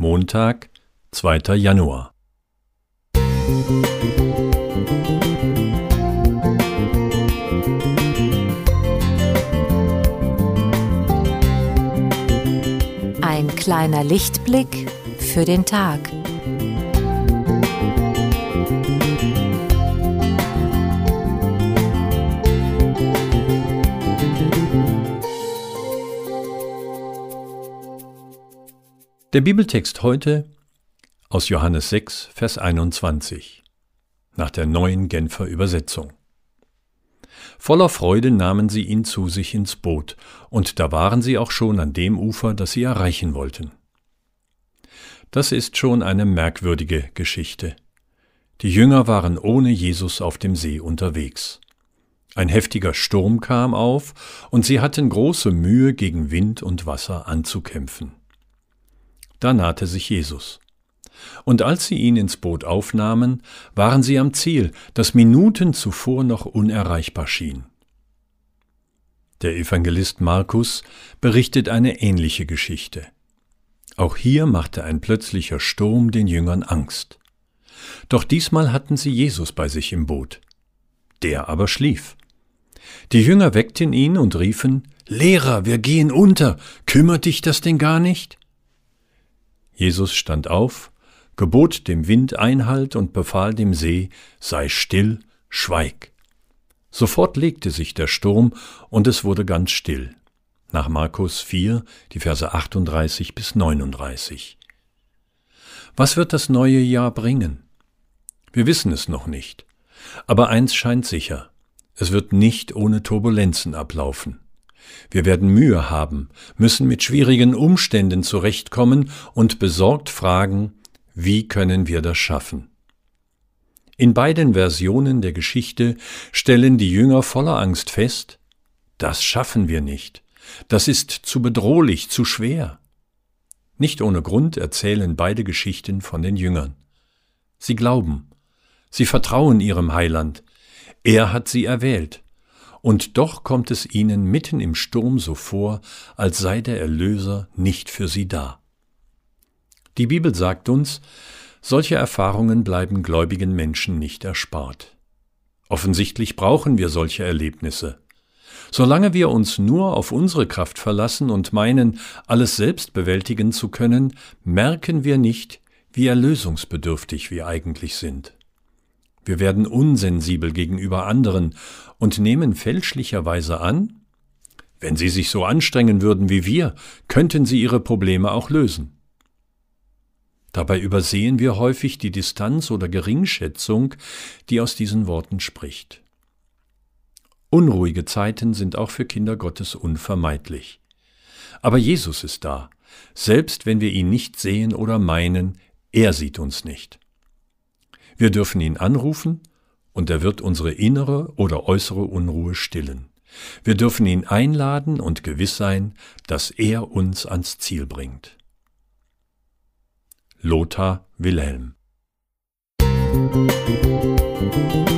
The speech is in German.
Montag, 2. Januar. Ein kleiner Lichtblick für den Tag. Der Bibeltext heute aus Johannes 6, Vers 21 nach der neuen Genfer Übersetzung. Voller Freude nahmen sie ihn zu sich ins Boot, und da waren sie auch schon an dem Ufer, das sie erreichen wollten. Das ist schon eine merkwürdige Geschichte. Die Jünger waren ohne Jesus auf dem See unterwegs. Ein heftiger Sturm kam auf, und sie hatten große Mühe, gegen Wind und Wasser anzukämpfen. Da nahte sich Jesus. Und als sie ihn ins Boot aufnahmen, waren sie am Ziel, das Minuten zuvor noch unerreichbar schien. Der Evangelist Markus berichtet eine ähnliche Geschichte. Auch hier machte ein plötzlicher Sturm den Jüngern Angst. Doch diesmal hatten sie Jesus bei sich im Boot. Der aber schlief. Die Jünger weckten ihn und riefen, Lehrer, wir gehen unter, kümmert dich das denn gar nicht? Jesus stand auf, gebot dem Wind Einhalt und befahl dem See, sei still, schweig. Sofort legte sich der Sturm und es wurde ganz still. Nach Markus 4, die Verse 38 bis 39. Was wird das neue Jahr bringen? Wir wissen es noch nicht. Aber eins scheint sicher. Es wird nicht ohne Turbulenzen ablaufen. Wir werden Mühe haben, müssen mit schwierigen Umständen zurechtkommen und besorgt fragen, wie können wir das schaffen? In beiden Versionen der Geschichte stellen die Jünger voller Angst fest, das schaffen wir nicht, das ist zu bedrohlich, zu schwer. Nicht ohne Grund erzählen beide Geschichten von den Jüngern. Sie glauben, sie vertrauen ihrem Heiland, er hat sie erwählt, und doch kommt es ihnen mitten im Sturm so vor, als sei der Erlöser nicht für sie da. Die Bibel sagt uns, solche Erfahrungen bleiben gläubigen Menschen nicht erspart. Offensichtlich brauchen wir solche Erlebnisse. Solange wir uns nur auf unsere Kraft verlassen und meinen, alles selbst bewältigen zu können, merken wir nicht, wie erlösungsbedürftig wir eigentlich sind. Wir werden unsensibel gegenüber anderen und nehmen fälschlicherweise an, wenn sie sich so anstrengen würden wie wir, könnten sie ihre Probleme auch lösen. Dabei übersehen wir häufig die Distanz oder Geringschätzung, die aus diesen Worten spricht. Unruhige Zeiten sind auch für Kinder Gottes unvermeidlich. Aber Jesus ist da, selbst wenn wir ihn nicht sehen oder meinen, er sieht uns nicht. Wir dürfen ihn anrufen, und er wird unsere innere oder äußere Unruhe stillen. Wir dürfen ihn einladen und gewiss sein, dass er uns ans Ziel bringt. Lothar Wilhelm Musik